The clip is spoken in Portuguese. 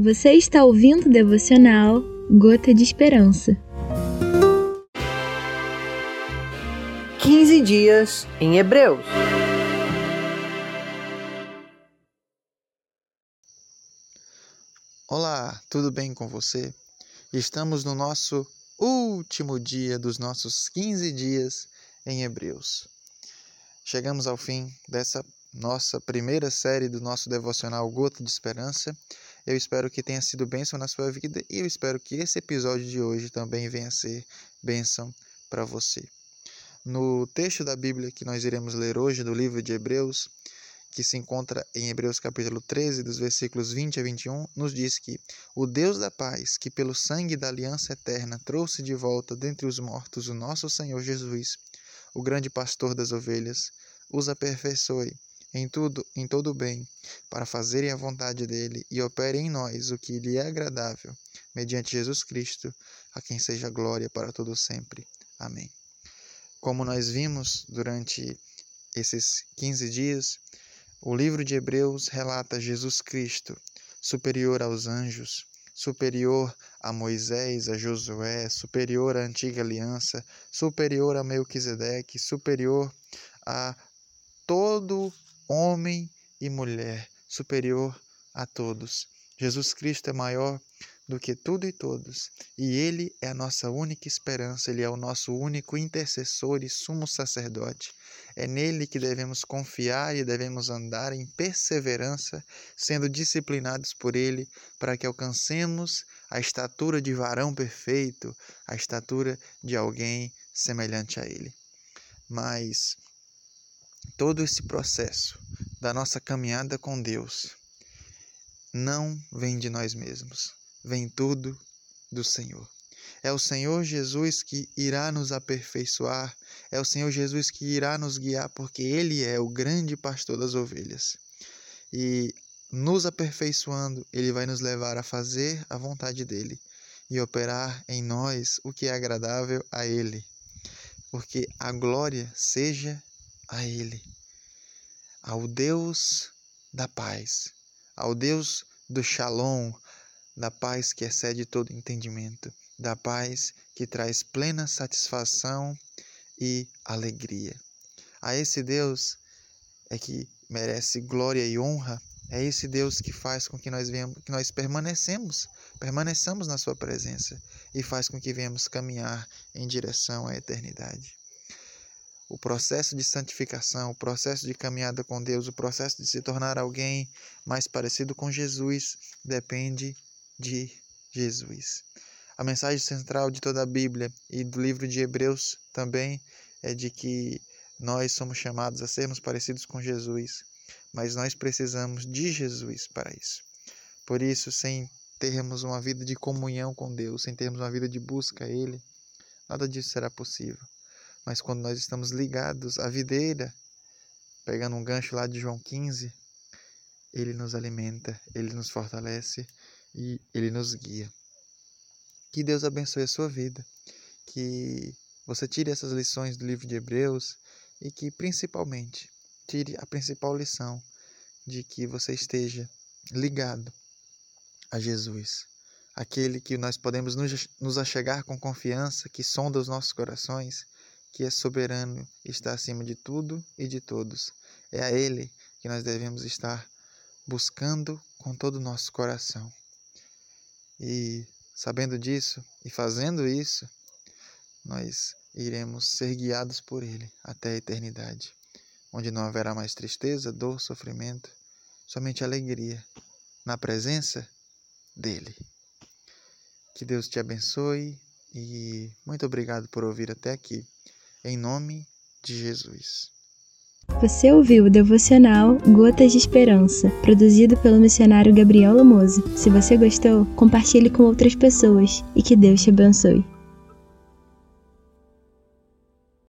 Você está ouvindo o devocional Gota de Esperança. 15 dias em Hebreus. Olá, tudo bem com você? Estamos no nosso último dia dos nossos 15 dias em Hebreus. Chegamos ao fim dessa nossa primeira série do nosso devocional Gota de Esperança eu espero que tenha sido bênção na sua vida e eu espero que esse episódio de hoje também venha ser bênção para você. No texto da Bíblia que nós iremos ler hoje, do livro de Hebreus, que se encontra em Hebreus capítulo 13, dos versículos 20 a 21, nos diz que o Deus da paz, que pelo sangue da aliança eterna trouxe de volta dentre os mortos o nosso Senhor Jesus, o grande pastor das ovelhas, os aperfeiçoe em tudo, em todo o bem, para fazerem a vontade dele e opere em nós o que lhe é agradável, mediante Jesus Cristo, a quem seja glória para todo sempre. Amém. Como nós vimos durante esses 15 dias, o livro de Hebreus relata Jesus Cristo, superior aos anjos, superior a Moisés, a Josué, superior à antiga aliança, superior a Melquisedeque, superior a todo homem e mulher, superior a todos. Jesus Cristo é maior do que tudo e todos, e Ele é a nossa única esperança, Ele é o nosso único intercessor e sumo sacerdote. É nele que devemos confiar e devemos andar em perseverança, sendo disciplinados por Ele, para que alcancemos a estatura de varão perfeito, a estatura de alguém semelhante a Ele. Mas todo esse processo da nossa caminhada com Deus não vem de nós mesmos, vem tudo do Senhor. É o Senhor Jesus que irá nos aperfeiçoar, é o Senhor Jesus que irá nos guiar, porque Ele é o grande pastor das ovelhas. E nos aperfeiçoando, Ele vai nos levar a fazer a vontade dEle e operar em nós o que é agradável a Ele, porque a glória seja a Ele, ao Deus da paz, ao Deus do Shalom, da paz que excede todo entendimento, da paz que traz plena satisfação e alegria. A esse Deus é que merece glória e honra, é esse Deus que faz com que nós venhamos, que nós permanecemos, permaneçamos na sua presença e faz com que venhamos caminhar em direção à eternidade o processo de santificação, o processo de caminhada com Deus, o processo de se tornar alguém mais parecido com Jesus, depende de Jesus. A mensagem central de toda a Bíblia e do livro de Hebreus também é de que nós somos chamados a sermos parecidos com Jesus, mas nós precisamos de Jesus para isso. Por isso, sem termos uma vida de comunhão com Deus, sem termos uma vida de busca a Ele, nada disso será possível. Mas quando nós estamos ligados à videira, pegando um gancho lá de João 15, ele nos alimenta, ele nos fortalece e ele nos guia. Que Deus abençoe a sua vida, que você tire essas lições do livro de Hebreus e que principalmente tire a principal lição de que você esteja ligado a Jesus, aquele que nós podemos nos achegar com confiança, que sonda os nossos corações que é soberano está acima de tudo e de todos. É a Ele que nós devemos estar buscando com todo o nosso coração. E sabendo disso e fazendo isso, nós iremos ser guiados por Ele até a eternidade, onde não haverá mais tristeza, dor, sofrimento, somente alegria na presença dEle. Que Deus te abençoe e muito obrigado por ouvir até aqui em nome de Jesus. Você ouviu o devocional Gotas de Esperança, produzido pelo missionário Gabriel Lamoso. Se você gostou, compartilhe com outras pessoas e que Deus te abençoe.